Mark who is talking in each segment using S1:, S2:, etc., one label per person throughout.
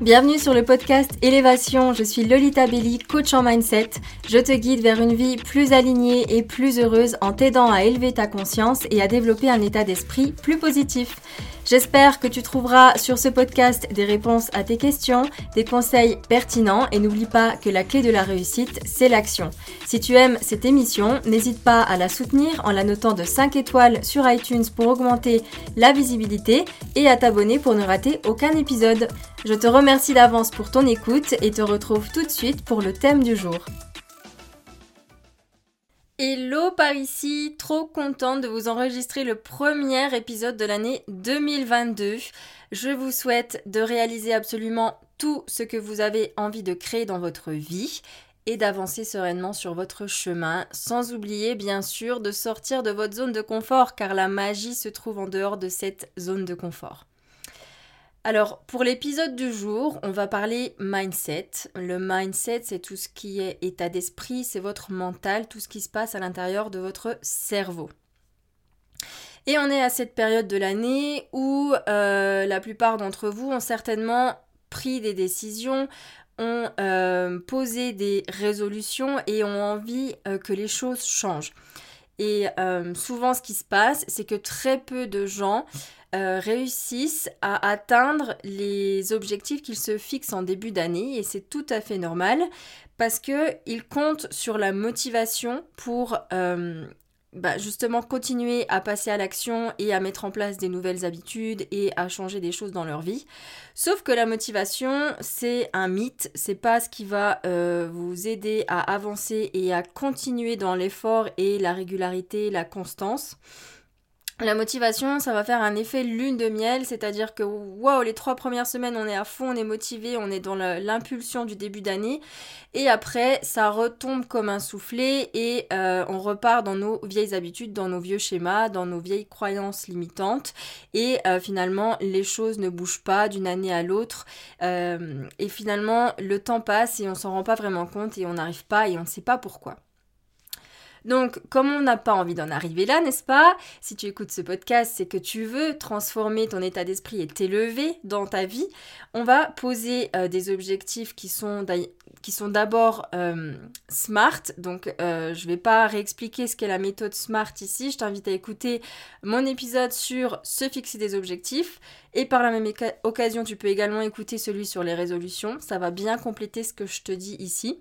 S1: Bienvenue sur le podcast Élévation, je suis Lolita Belli, coach en mindset. Je te guide vers une vie plus alignée et plus heureuse en t'aidant à élever ta conscience et à développer un état d'esprit plus positif. J'espère que tu trouveras sur ce podcast des réponses à tes questions, des conseils pertinents et n'oublie pas que la clé de la réussite, c'est l'action. Si tu aimes cette émission, n'hésite pas à la soutenir en la notant de 5 étoiles sur iTunes pour augmenter la visibilité et à t'abonner pour ne rater aucun épisode. Je te remercie d'avance pour ton écoute et te retrouve tout de suite pour le thème du jour. Hello par ici, trop contente de vous enregistrer le premier épisode de l'année 2022. Je vous souhaite de réaliser absolument tout ce que vous avez envie de créer dans votre vie et d'avancer sereinement sur votre chemin, sans oublier bien sûr de sortir de votre zone de confort car la magie se trouve en dehors de cette zone de confort. Alors, pour l'épisode du jour, on va parler mindset. Le mindset, c'est tout ce qui est état d'esprit, c'est votre mental, tout ce qui se passe à l'intérieur de votre cerveau. Et on est à cette période de l'année où euh, la plupart d'entre vous ont certainement pris des décisions, ont euh, posé des résolutions et ont envie euh, que les choses changent. Et souvent, ce qui se passe, c'est que très peu de gens euh, réussissent à atteindre les objectifs qu'ils se fixent en début d'année. Et c'est tout à fait normal parce qu'ils comptent sur la motivation pour euh, bah, justement continuer à passer à l'action et à mettre en place des nouvelles habitudes et à changer des choses dans leur vie. Sauf que la motivation, c'est un mythe, c'est pas ce qui va euh, vous aider à avancer et à continuer dans l'effort et la régularité, la constance. La motivation, ça va faire un effet lune de miel, c'est-à-dire que waouh, les trois premières semaines, on est à fond, on est motivé, on est dans l'impulsion du début d'année, et après, ça retombe comme un soufflet et euh, on repart dans nos vieilles habitudes, dans nos vieux schémas, dans nos vieilles croyances limitantes, et euh, finalement, les choses ne bougent pas d'une année à l'autre, euh, et finalement, le temps passe et on s'en rend pas vraiment compte et on n'arrive pas et on ne sait pas pourquoi. Donc, comme on n'a pas envie d'en arriver là, n'est-ce pas? Si tu écoutes ce podcast, c'est que tu veux transformer ton état d'esprit et t'élever dans ta vie. On va poser euh, des objectifs qui sont d'abord euh, SMART. Donc, euh, je ne vais pas réexpliquer ce qu'est la méthode SMART ici. Je t'invite à écouter mon épisode sur se fixer des objectifs. Et par la même occasion, tu peux également écouter celui sur les résolutions. Ça va bien compléter ce que je te dis ici.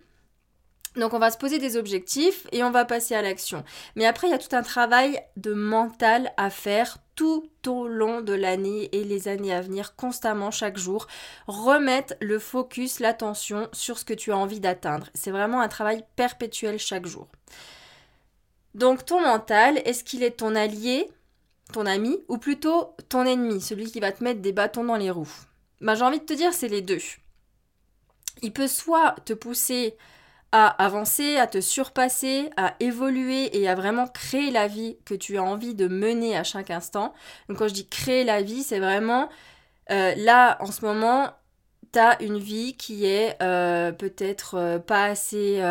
S1: Donc on va se poser des objectifs et on va passer à l'action. Mais après, il y a tout un travail de mental à faire tout au long de l'année et les années à venir, constamment, chaque jour. Remettre le focus, l'attention sur ce que tu as envie d'atteindre. C'est vraiment un travail perpétuel chaque jour. Donc ton mental, est-ce qu'il est ton allié, ton ami, ou plutôt ton ennemi, celui qui va te mettre des bâtons dans les roues? Bah, J'ai envie de te dire, c'est les deux. Il peut soit te pousser à avancer, à te surpasser, à évoluer et à vraiment créer la vie que tu as envie de mener à chaque instant. Donc quand je dis créer la vie, c'est vraiment euh, là en ce moment, tu as une vie qui est euh, peut-être euh, pas assez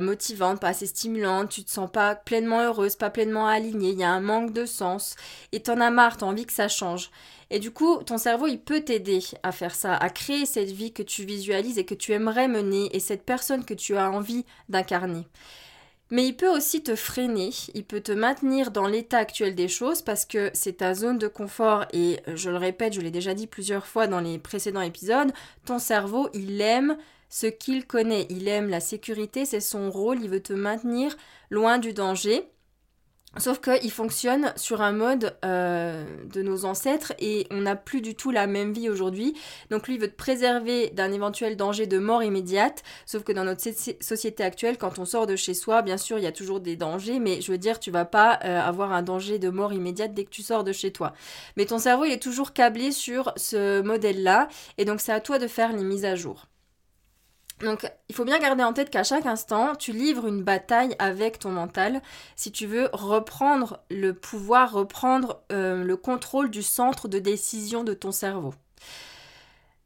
S1: motivante, pas assez stimulante, tu te sens pas pleinement heureuse, pas pleinement alignée, il y a un manque de sens et t'en as marre, t'as envie que ça change. Et du coup, ton cerveau, il peut t'aider à faire ça, à créer cette vie que tu visualises et que tu aimerais mener et cette personne que tu as envie d'incarner. Mais il peut aussi te freiner, il peut te maintenir dans l'état actuel des choses parce que c'est ta zone de confort et je le répète, je l'ai déjà dit plusieurs fois dans les précédents épisodes, ton cerveau, il aime ce qu'il connaît, il aime la sécurité, c'est son rôle, il veut te maintenir loin du danger. Sauf qu'il fonctionne sur un mode euh, de nos ancêtres et on n'a plus du tout la même vie aujourd'hui. Donc lui veut te préserver d'un éventuel danger de mort immédiate. Sauf que dans notre société actuelle, quand on sort de chez soi, bien sûr, il y a toujours des dangers, mais je veux dire, tu vas pas euh, avoir un danger de mort immédiate dès que tu sors de chez toi. Mais ton cerveau, il est toujours câblé sur ce modèle-là et donc c'est à toi de faire les mises à jour. Donc, il faut bien garder en tête qu'à chaque instant, tu livres une bataille avec ton mental si tu veux reprendre le pouvoir, reprendre euh, le contrôle du centre de décision de ton cerveau.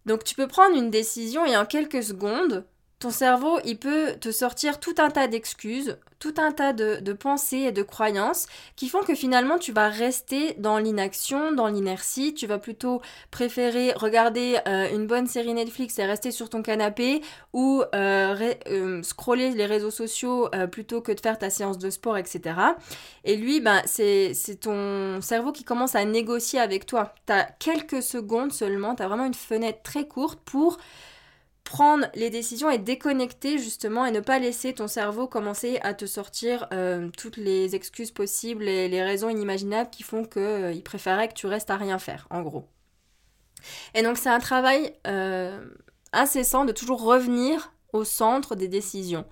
S1: Donc, tu peux prendre une décision et en quelques secondes, ton cerveau, il peut te sortir tout un tas d'excuses, tout un tas de, pensées et de croyances qui font que finalement tu vas rester dans l'inaction, dans l'inertie, tu vas plutôt préférer regarder euh, une bonne série Netflix et rester sur ton canapé ou euh, euh, scroller les réseaux sociaux plutôt que de faire ta séance de sport, etc. Et lui, ben, c'est ton cerveau qui commence à négocier avec toi. Tu as quelques secondes seulement, tu as vraiment une fenêtre très courte pour prendre les décisions et déconnecter justement et ne pas laisser ton cerveau commencer à te sortir euh, toutes les excuses possibles et les raisons inimaginables qui font qu'il euh, préférait que tu restes à rien faire, en gros. Et donc c'est un travail euh, incessant de toujours revenir au centre des décisions.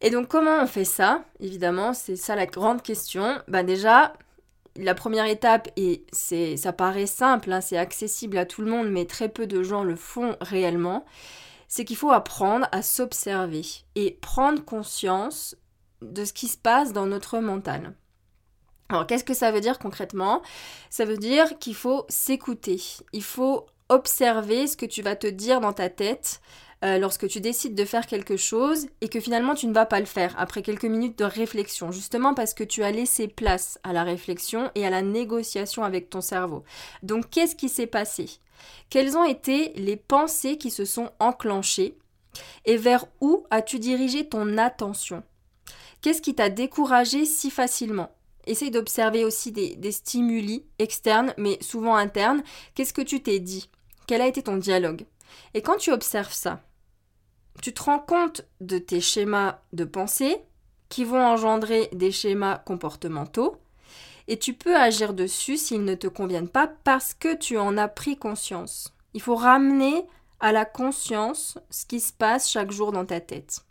S1: Et donc comment on fait ça? Évidemment, c'est ça la grande question. Bah déjà, la première étape, et c'est, ça paraît simple, hein, c'est accessible à tout le monde, mais très peu de gens le font réellement, c'est qu'il faut apprendre à s'observer et prendre conscience de ce qui se passe dans notre mental. Alors qu'est-ce que ça veut dire concrètement? Ça veut dire qu'il faut s'écouter, il faut observer ce que tu vas te dire dans ta tête euh, lorsque tu décides de faire quelque chose et que finalement tu ne vas pas le faire après quelques minutes de réflexion, justement parce que tu as laissé place à la réflexion et à la négociation avec ton cerveau. Donc qu'est-ce qui s'est passé? Quelles ont été les pensées qui se sont enclenchées et vers où as-tu dirigé ton attention? Qu'est-ce qui t'a découragé si facilement? Essaye d'observer aussi des, des, stimuli externes, mais souvent internes. Qu'est-ce que tu t'es dit? Quel a été ton dialogue? Et quand tu observes ça, tu te rends compte de tes schémas de pensée qui vont engendrer des schémas comportementaux et tu peux agir dessus s'ils ne te conviennent pas parce que tu en as pris conscience. Il faut ramener à la conscience ce qui se passe chaque jour dans ta tête.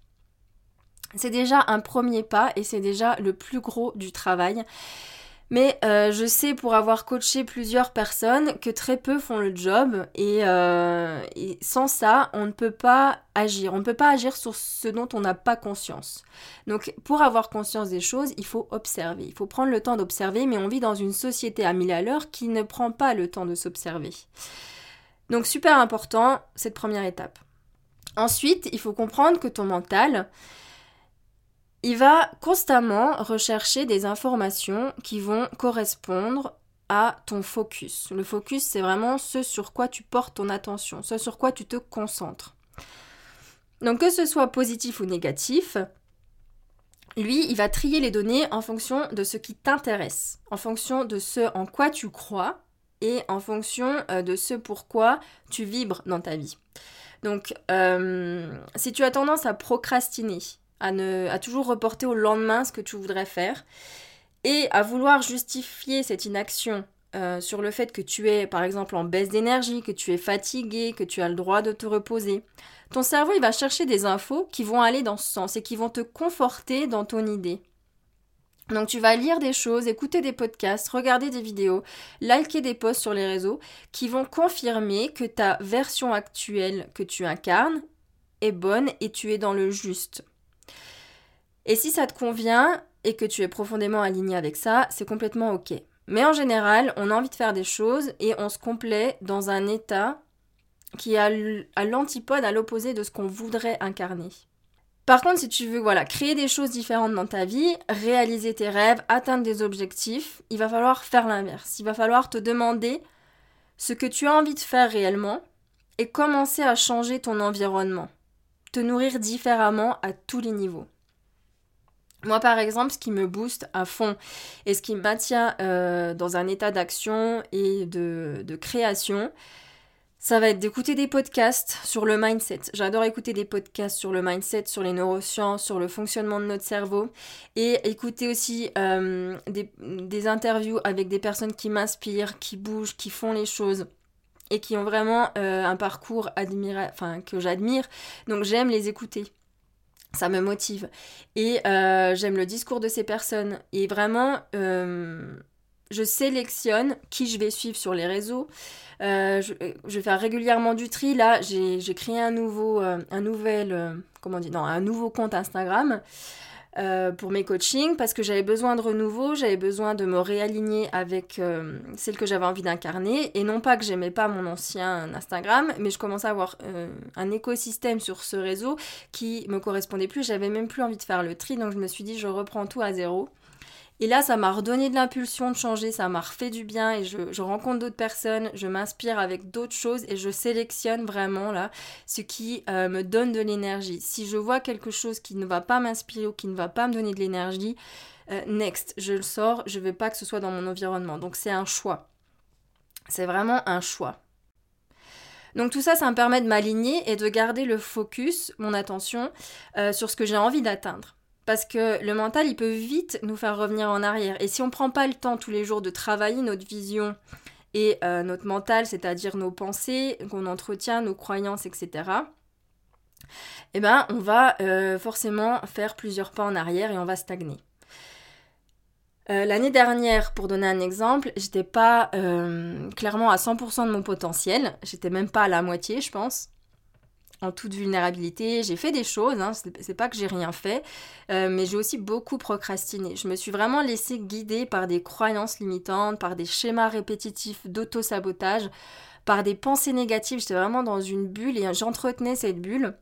S1: C'est déjà un premier pas et c'est déjà le plus gros du travail. Mais euh, je sais pour avoir coaché plusieurs personnes que très peu font le job euh, et, sans ça, on ne peut pas agir. On ne peut pas agir sur ce dont on n'a pas conscience. Donc pour avoir conscience des choses, il faut observer. Il faut prendre le temps d'observer, mais on vit dans une société à mille à l'heure qui ne prend pas le temps de s'observer. Donc super important, cette première étape. Ensuite, il faut comprendre que ton mental, il va constamment rechercher des informations qui vont correspondre à ton focus. Le focus, c'est vraiment ce sur quoi tu portes ton attention, ce sur quoi tu te concentres. Donc que ce soit positif ou négatif, lui, il va trier les données en fonction de ce qui t'intéresse, en fonction de ce en quoi tu crois et en fonction euh, de ce pourquoi tu vibres dans ta vie. Donc, euh, si tu as tendance à procrastiner, à, toujours reporter au lendemain ce que tu voudrais faire et à vouloir justifier cette inaction euh, sur le fait que tu es par exemple en baisse d'énergie, que tu es fatigué, que tu as le droit de te reposer. Ton cerveau il va chercher des infos qui vont aller dans ce sens et qui vont te conforter dans ton idée. Donc tu vas lire des choses, écouter des podcasts, regarder des vidéos, liker des posts sur les réseaux qui vont confirmer que ta version actuelle que tu incarnes est bonne et tu es dans le juste. Et si ça te convient et que tu es profondément aligné avec ça, c'est complètement ok. Mais en général, on a envie de faire des choses et on se complaît dans un état qui est à l'antipode, à l'opposé de ce qu'on voudrait incarner. Par contre, si tu veux voilà, créer des choses différentes dans ta vie, réaliser tes rêves, atteindre des objectifs, il va falloir faire l'inverse. Il va falloir te demander ce que tu as envie de faire réellement et commencer à changer ton environnement. Te nourrir différemment à tous les niveaux. Moi, par exemple, ce qui me booste à fond et ce qui me maintient euh, dans un état d'action et de, création, ça va être d'écouter des podcasts sur le mindset. J'adore écouter des podcasts sur le mindset, sur les neurosciences, sur le fonctionnement de notre cerveau et écouter aussi euh, des, interviews avec des personnes qui m'inspirent, qui bougent, qui font les choses et qui ont vraiment euh, un parcours que j'admire. Donc j'aime les écouter ça me motive. Et euh, j'aime le discours de ces personnes. Et vraiment, euh, je sélectionne qui je vais suivre sur les réseaux. Euh, je, vais faire régulièrement du tri. Là, j'ai créé un nouveau, un nouvel, comment un nouveau compte Instagram. Euh, pour mes coachings parce que j'avais besoin de renouveau, j'avais besoin de me réaligner avec euh, celle que j'avais envie d'incarner et non pas que j'aimais pas mon ancien Instagram, mais je commençais à avoir euh, un écosystème sur ce réseau qui me correspondait plus, j'avais même plus envie de faire le tri donc je me suis dit je reprends tout à zéro. Et là, ça m'a redonné de l'impulsion de changer, ça m'a refait du bien et je, rencontre d'autres personnes, je m'inspire avec d'autres choses et je sélectionne vraiment là ce qui euh, me donne de l'énergie. Si je vois quelque chose qui ne va pas m'inspirer ou qui ne va pas me donner de l'énergie, euh, next, je le sors, je veux pas que ce soit dans mon environnement. Donc c'est un choix. C'est vraiment un choix. Donc tout ça, ça me permet de m'aligner et de garder le focus, mon attention, euh, sur ce que j'ai envie d'atteindre. Parce que le mental, il peut vite nous faire revenir en arrière. Et si on ne prend pas le temps tous les jours de travailler notre vision et euh, notre mental, c'est-à-dire nos pensées, qu'on entretient, nos croyances, etc., eh ben, on va euh, forcément faire plusieurs pas en arrière et on va stagner. Euh, l'année dernière, pour donner un exemple, j'étais pas clairement à 100% de mon potentiel. J'étais même pas à la moitié, je pense en toute vulnérabilité. J'ai fait des choses, hein, c'est pas que j'ai rien fait, euh, mais j'ai aussi beaucoup procrastiné. Je me suis vraiment laissée guider par des croyances limitantes, par des schémas répétitifs d'auto-sabotage, par des pensées négatives. J'étais vraiment dans une bulle et j'entretenais cette bulle.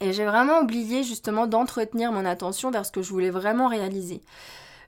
S1: Et j'ai vraiment oublié justement d'entretenir mon attention vers ce que je voulais vraiment réaliser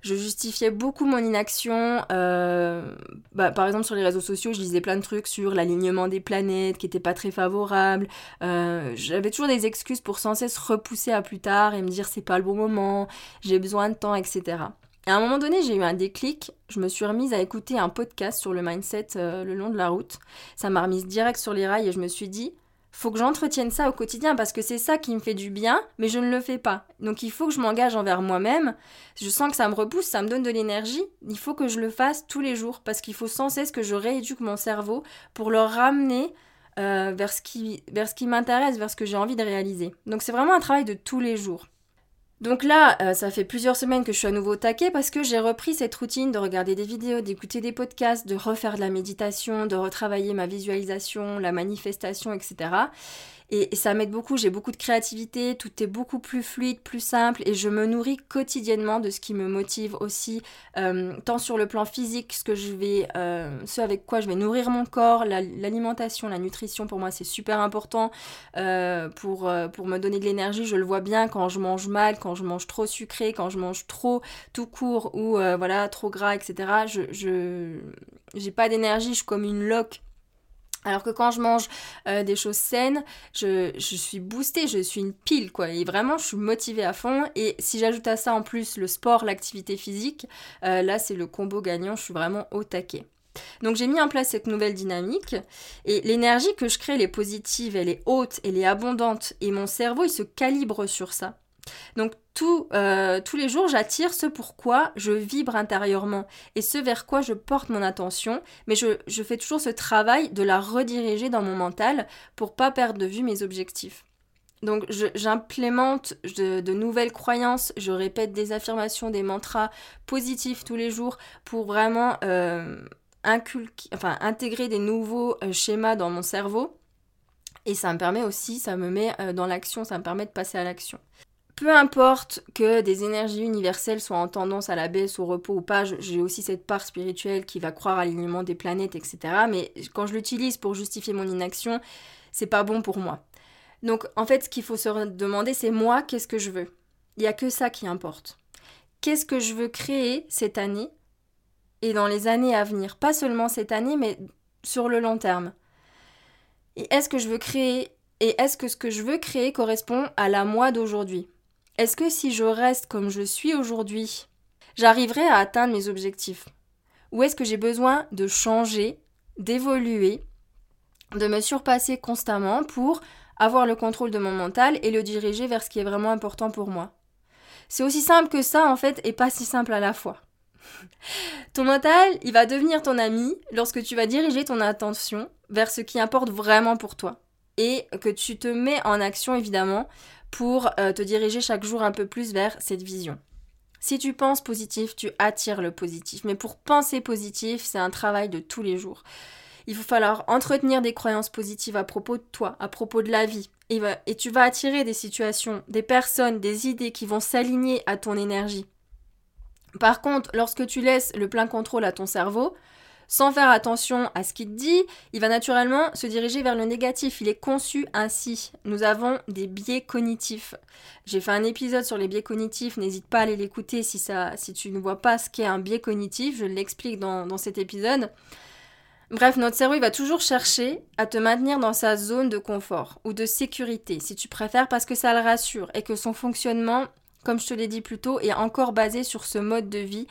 S1: je justifiais beaucoup mon inaction. Euh, bah, par exemple, sur les réseaux sociaux, je lisais plein de trucs sur l'alignement des planètes qui n'était pas très favorable. Euh, j'avais toujours des excuses pour sans cesse repousser à plus tard et me dire c'est pas le bon moment, j'ai besoin de temps, etc. Et à un moment donné, j'ai eu un déclic. Je me suis remise à écouter un podcast sur le mindset euh, le long de la route. Ça m'a remise direct sur les rails et je me suis dit, faut que j'entretienne ça au quotidien parce que c'est ça qui me fait du bien, mais je ne le fais pas. Donc il faut que je m'engage envers moi-même. Je sens que ça me repousse, ça me donne de l'énergie. Il faut que je le fasse tous les jours parce qu'il faut sans cesse que je rééduque mon cerveau pour le ramener euh, vers ce qui, vers ce qui m'intéresse, vers ce que j'ai envie de réaliser. Donc c'est vraiment un travail de tous les jours. Donc là, euh, ça fait plusieurs semaines que je suis à nouveau au taquet parce que j'ai repris cette routine de regarder des vidéos, d'écouter des podcasts, de refaire de la méditation, de retravailler ma visualisation, la manifestation, etc. Et, ça m'aide beaucoup, j'ai beaucoup de créativité, tout est beaucoup plus fluide, plus simple et je me nourris quotidiennement de ce qui me motive aussi, euh, tant sur le plan physique, ce, que je vais, euh, ce avec quoi je vais nourrir mon corps, l'alimentation, la, nutrition pour moi c'est super important euh, pour, me donner de l'énergie. Je le vois bien quand je mange mal, quand je mange trop sucré, quand je mange trop tout court ou voilà trop gras, etc. Je, je j'ai pas d'énergie, je suis comme une loque alors que quand je mange euh, des choses saines, je, suis boostée, je suis une pile, quoi. Et vraiment, je suis motivée à fond. Et si j'ajoute à ça en plus le sport, l'activité physique, euh, là, c'est le combo gagnant, je suis vraiment au taquet. Donc j'ai mis en place cette nouvelle dynamique et l'énergie que je crée, elle est positive, elle est haute, elle est abondante et mon cerveau, il se calibre sur ça. Donc euh, tous les jours, j'attire ce pourquoi je vibre intérieurement et ce vers quoi je porte mon attention, mais je, fais toujours ce travail de la rediriger dans mon mental pour pas perdre de vue mes objectifs. Donc j'implémente de, nouvelles croyances, je répète des affirmations, des mantras positifs tous les jours pour vraiment euh, enfin, intégrer des nouveaux euh, schémas dans mon cerveau. Et ça me permet aussi, ça me met dans l'action, ça me permet de passer à l'action peu importe que des énergies universelles soient en tendance à la baisse, au repos ou pas, j'ai aussi cette part spirituelle qui va croire à l'alignement des planètes, etc. Mais quand je l'utilise pour justifier mon inaction, c'est pas bon pour moi. Donc en fait, ce qu'il faut se demander, c'est moi, qu'est-ce que je veux? Il n'y a que ça qui importe. Qu'est-ce que je veux créer cette année et dans les années à venir? Pas seulement cette année, mais sur le long terme. Et est-ce que je veux créer et est-ce que ce que je veux créer correspond à la moi d'aujourd'hui? Est-ce que si je reste comme je suis aujourd'hui, j'arriverai à atteindre mes objectifs? Ou est-ce que j'ai besoin de changer, d'évoluer, de me surpasser constamment pour avoir le contrôle de mon mental et le diriger vers ce qui est vraiment important pour moi? C'est aussi simple que ça en fait et pas si simple à la fois. Ton mental, il va devenir ton ami lorsque tu vas diriger ton attention vers ce qui importe vraiment pour toi et que tu te mets en action évidemment pour euh, te diriger chaque jour un peu plus vers cette vision. Si tu penses positif, tu attires le positif. Mais pour penser positif, c'est un travail de tous les jours. Il va falloir entretenir des croyances positives à propos de toi, à propos de la vie. Et, et tu vas attirer des situations, des personnes, des idées qui vont s'aligner à ton énergie. Par contre, lorsque tu laisses le plein contrôle à ton cerveau, sans faire attention à ce qu'il dit, il va naturellement se diriger vers le négatif. Il est conçu ainsi. Nous avons des biais cognitifs. J'ai fait un épisode sur les biais cognitifs, n'hésite pas à aller l'écouter si, tu ne vois pas ce qu'est un biais cognitif, je l'explique dans, dans cet épisode. Bref, notre cerveau, va toujours chercher à te maintenir dans sa zone de confort ou de sécurité, si tu préfères, parce que ça le rassure et que son fonctionnement comme je te l'ai dit plus tôt, est encore basé sur ce mode de vie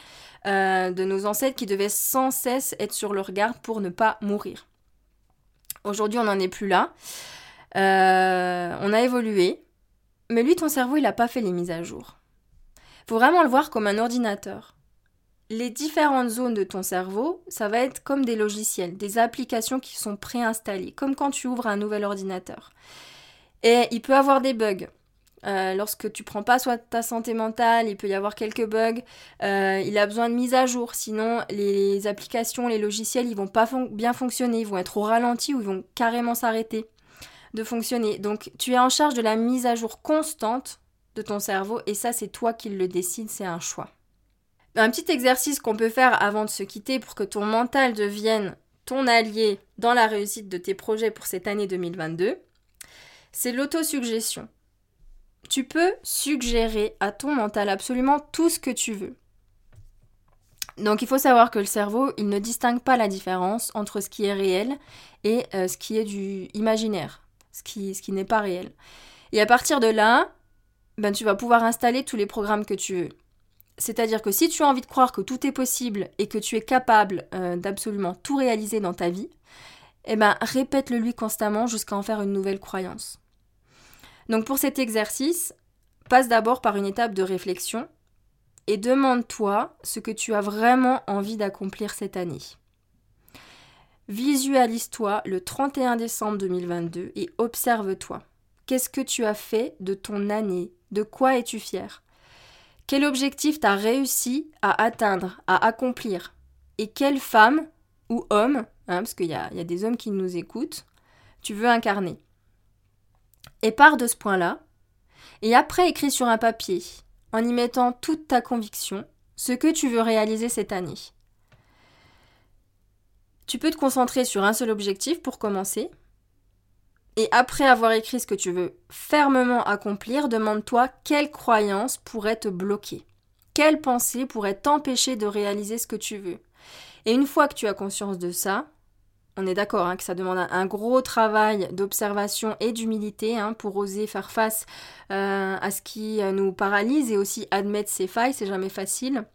S1: euh, de nos ancêtres qui devaient sans cesse être sur leur garde pour ne pas mourir. Aujourd'hui, on n'en est plus là. Euh, on a évolué. Mais lui, ton cerveau, il n'a pas fait les mises à jour. Faut vraiment le voir comme un ordinateur. Les différentes zones de ton cerveau, ça va être comme des logiciels, des applications qui sont préinstallées, comme quand tu ouvres un nouvel ordinateur. Et il peut avoir des bugs. Euh, lorsque tu prends pas soin de ta santé mentale, il peut y avoir quelques bugs. Euh, il a besoin de mise à jour, sinon les applications, les logiciels, ils vont pas bien fonctionner, ils vont être au ralenti ou ils vont carrément s'arrêter de fonctionner. Donc tu es en charge de la mise à jour constante de ton cerveau et ça c'est toi qui le décides, c'est un choix. Un petit exercice qu'on peut faire avant de se quitter pour que ton mental devienne ton allié dans la réussite de tes projets pour cette année 2022, c'est l'autosuggestion tu peux suggérer à ton mental absolument tout ce que tu veux. Donc il faut savoir que le cerveau, il ne distingue pas la différence entre ce qui est réel et euh, ce qui est du imaginaire, ce qui, ce qui n'est pas réel. Et à partir de là, ben, tu vas pouvoir installer tous les programmes que tu veux. C'est-à-dire que si tu as envie de croire que tout est possible et que tu es capable euh, d'absolument tout réaliser dans ta vie, eh ben, répète-le lui constamment jusqu'à en faire une nouvelle croyance. Donc pour cet exercice, passe d'abord par une étape de réflexion et demande-toi ce que tu as vraiment envie d'accomplir cette année. Visualise-toi le 31 décembre 2022 et observe-toi. Qu'est-ce que tu as fait de ton année? De quoi es-tu fier? Quel objectif t'as réussi à atteindre, à accomplir? Et quelle femme ou homme, hein, parce qu'il y a, y a des hommes qui nous écoutent, tu veux incarner? Et pars de ce point-là, et après écris sur un papier, en y mettant toute ta conviction, ce que tu veux réaliser cette année. Tu peux te concentrer sur un seul objectif pour commencer, et après avoir écrit ce que tu veux fermement accomplir, demande-toi quelle croyance pourrait te bloquer, quelle pensée pourrait t'empêcher de réaliser ce que tu veux. Et une fois que tu as conscience de ça, on est d'accord hein, que ça demande un, gros travail d'observation et d'humilité hein, pour oser faire face euh, à ce qui euh, nous paralyse et aussi admettre ses failles, c'est jamais facile.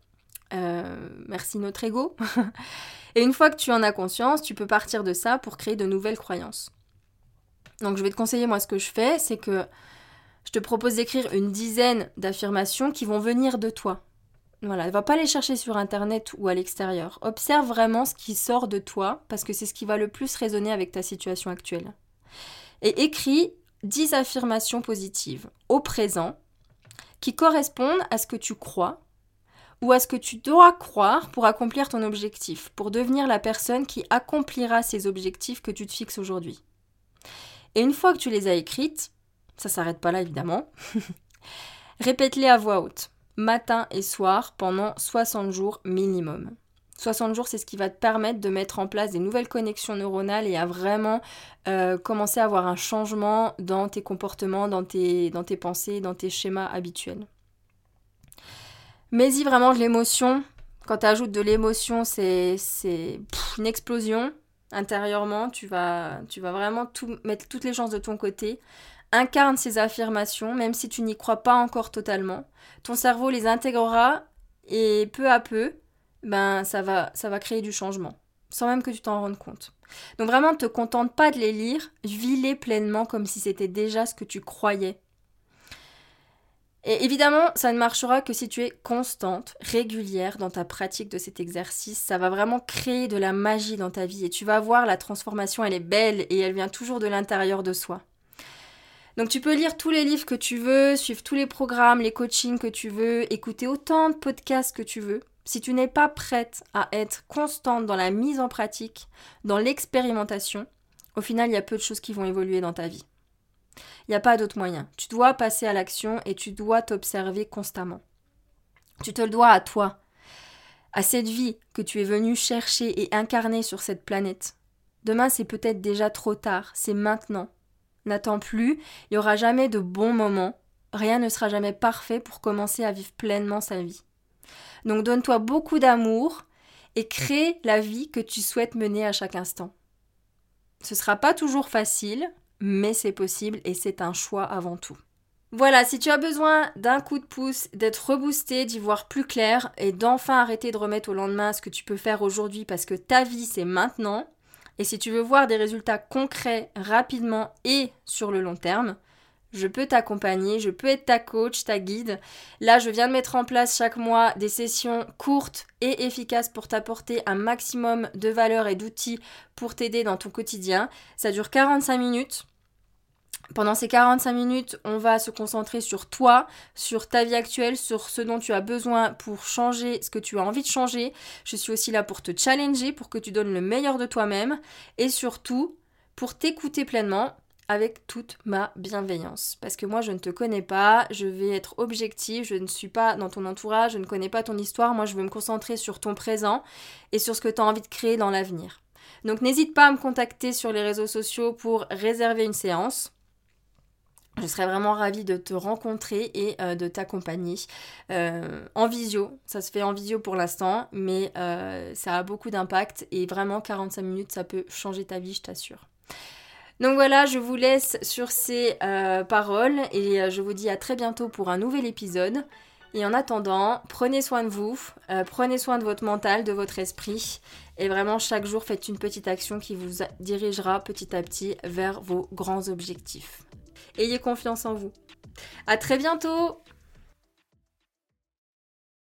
S1: Euh, merci notre ego. et une fois que tu en as conscience, tu peux partir de ça pour créer de nouvelles croyances. Donc je vais te conseiller, moi ce que je fais, c'est que je te propose d'écrire une dizaine d'affirmations qui vont venir de toi. Voilà, ne va pas les chercher sur internet ou à l'extérieur. Observe vraiment ce qui sort de toi parce que c'est ce qui va le plus résonner avec ta situation actuelle. Et écris 10 affirmations positives au présent qui correspondent à ce que tu crois ou à ce que tu dois croire pour accomplir ton objectif, pour devenir la personne qui accomplira ces objectifs que tu te fixes aujourd'hui. Et une fois que tu les as écrites, ça s'arrête pas là évidemment, répète-les à voix haute matin et soir pendant 60 jours minimum. 60 jours, c'est ce qui va te permettre de mettre en place des nouvelles connexions neuronales et à vraiment euh, commencer à avoir un changement dans tes comportements, dans tes, dans tes pensées, dans tes schémas habituels. Mais y vraiment de l'émotion. Quand tu ajoutes de l'émotion, c'est une explosion intérieurement. Tu vas, tu vas vraiment tout, mettre toutes les chances de ton côté incarne ces affirmations, même si tu n'y crois pas encore totalement. Ton cerveau les intégrera et peu à peu, ben ça va, ça va créer du changement, sans même que tu t'en rendes compte. Donc vraiment, ne te contente pas de les lire, vis-les pleinement comme si c'était déjà ce que tu croyais. Et évidemment, ça ne marchera que si tu es constante, régulière dans ta pratique de cet exercice. Ça va vraiment créer de la magie dans ta vie et tu vas voir la transformation, elle est belle et elle vient toujours de l'intérieur de soi. Donc tu peux lire tous les livres que tu veux, suivre tous les programmes, les coachings que tu veux, écouter autant de podcasts que tu veux. Si tu n'es pas prête à être constante dans la mise en pratique, dans l'expérimentation, au final, il y a peu de choses qui vont évoluer dans ta vie. Il n'y a pas d'autre moyen. Tu dois passer à l'action et tu dois t'observer constamment. Tu te le dois à toi, à cette vie que tu es venu chercher et incarner sur cette planète. Demain, c'est peut-être déjà trop tard, c'est maintenant. N'attends plus, il n'y aura jamais de bon moment, rien ne sera jamais parfait pour commencer à vivre pleinement sa vie. Donc donne-toi beaucoup d'amour et crée la vie que tu souhaites mener à chaque instant. Ce sera pas toujours facile, mais c'est possible et c'est un choix avant tout. Voilà, si tu as besoin d'un coup de pouce, d'être reboosté, d'y voir plus clair et d'enfin arrêter de remettre au lendemain ce que tu peux faire aujourd'hui parce que ta vie c'est maintenant, et si tu veux voir des résultats concrets rapidement et sur le long terme, je peux t'accompagner, je peux être ta coach, ta guide. Là, je viens de mettre en place chaque mois des sessions courtes et efficaces pour t'apporter un maximum de valeur et d'outils pour t'aider dans ton quotidien. Ça dure 45 minutes. Pendant ces 45 minutes, on va se concentrer sur toi, sur ta vie actuelle, sur ce dont tu as besoin pour changer ce que tu as envie de changer. Je suis aussi là pour te challenger, pour que tu donnes le meilleur de toi-même et surtout pour t'écouter pleinement avec toute ma bienveillance. Parce que moi, je ne te connais pas, je vais être objective, je ne suis pas dans ton entourage, je ne connais pas ton histoire, moi je veux me concentrer sur ton présent et sur ce que tu as envie de créer dans l'avenir. Donc n'hésite pas à me contacter sur les réseaux sociaux pour réserver une séance. Je serais vraiment ravie de te rencontrer et euh, de t'accompagner euh, en visio. Ça se fait en visio pour l'instant, mais euh, ça a beaucoup d'impact et vraiment 45 minutes, ça peut changer ta vie, je t'assure. Donc voilà, je vous laisse sur ces paroles et je vous dis à très bientôt pour un nouvel épisode. Et en attendant, prenez soin de vous, prenez soin de votre mental, de votre esprit. Et vraiment, chaque jour, faites une petite action qui vous dirigera petit à petit vers vos grands objectifs. Ayez confiance en vous. À très bientôt